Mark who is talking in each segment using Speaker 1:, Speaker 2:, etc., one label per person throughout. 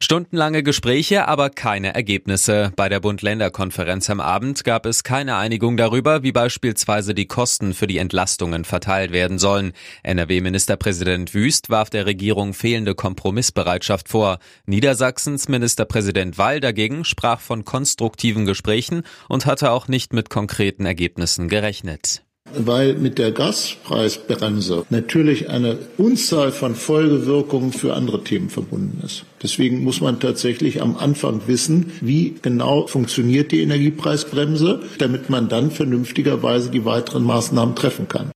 Speaker 1: Stundenlange Gespräche, aber keine Ergebnisse. Bei der Bund-Länder-Konferenz am Abend gab es keine Einigung darüber, wie beispielsweise die Kosten für die Entlastungen verteilt werden sollen. NRW-Ministerpräsident Wüst warf der Regierung fehlende Kompromissbereitschaft vor. Niedersachsens Ministerpräsident Wall dagegen sprach von konstruktiven Gesprächen und hatte auch nicht mit konkreten Ergebnissen gerechnet
Speaker 2: weil mit der Gaspreisbremse natürlich eine Unzahl von Folgewirkungen für andere Themen verbunden ist. Deswegen muss man tatsächlich am Anfang wissen, wie genau funktioniert die Energiepreisbremse, damit man dann vernünftigerweise die weiteren Maßnahmen treffen kann.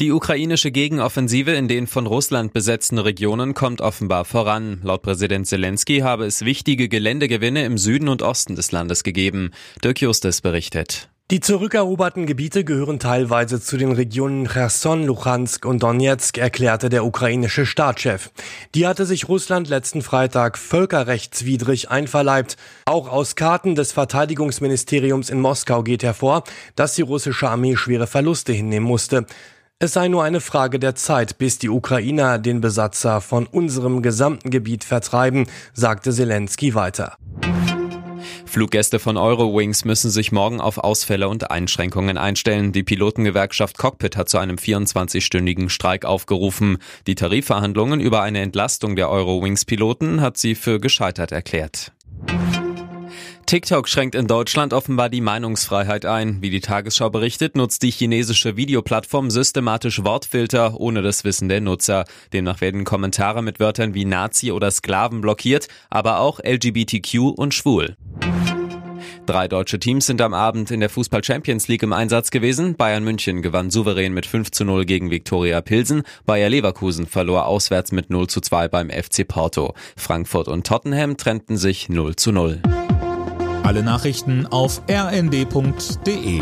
Speaker 1: Die ukrainische Gegenoffensive in den von Russland besetzten Regionen kommt offenbar voran. Laut Präsident Zelensky habe es wichtige Geländegewinne im Süden und Osten des Landes gegeben. Dirk Justus berichtet.
Speaker 3: Die zurückeroberten Gebiete gehören teilweise zu den Regionen Cherson, Luhansk und Donetsk, erklärte der ukrainische Staatschef. Die hatte sich Russland letzten Freitag völkerrechtswidrig einverleibt. Auch aus Karten des Verteidigungsministeriums in Moskau geht hervor, dass die russische Armee schwere Verluste hinnehmen musste. Es sei nur eine Frage der Zeit, bis die Ukrainer den Besatzer von unserem gesamten Gebiet vertreiben, sagte Zelensky weiter.
Speaker 1: Fluggäste von Eurowings müssen sich morgen auf Ausfälle und Einschränkungen einstellen. Die Pilotengewerkschaft Cockpit hat zu einem 24-stündigen Streik aufgerufen. Die Tarifverhandlungen über eine Entlastung der Eurowings-Piloten hat sie für gescheitert erklärt. TikTok schränkt in Deutschland offenbar die Meinungsfreiheit ein. Wie die Tagesschau berichtet, nutzt die chinesische Videoplattform systematisch Wortfilter ohne das Wissen der Nutzer. Demnach werden Kommentare mit Wörtern wie Nazi oder Sklaven blockiert, aber auch LGBTQ und schwul. Drei deutsche Teams sind am Abend in der Fußball Champions League im Einsatz gewesen. Bayern München gewann souverän mit 5 zu 0 gegen Viktoria Pilsen. Bayer Leverkusen verlor auswärts mit 0 zu 2 beim FC Porto. Frankfurt und Tottenham trennten sich 0 zu 0.
Speaker 4: Alle Nachrichten auf rnd.de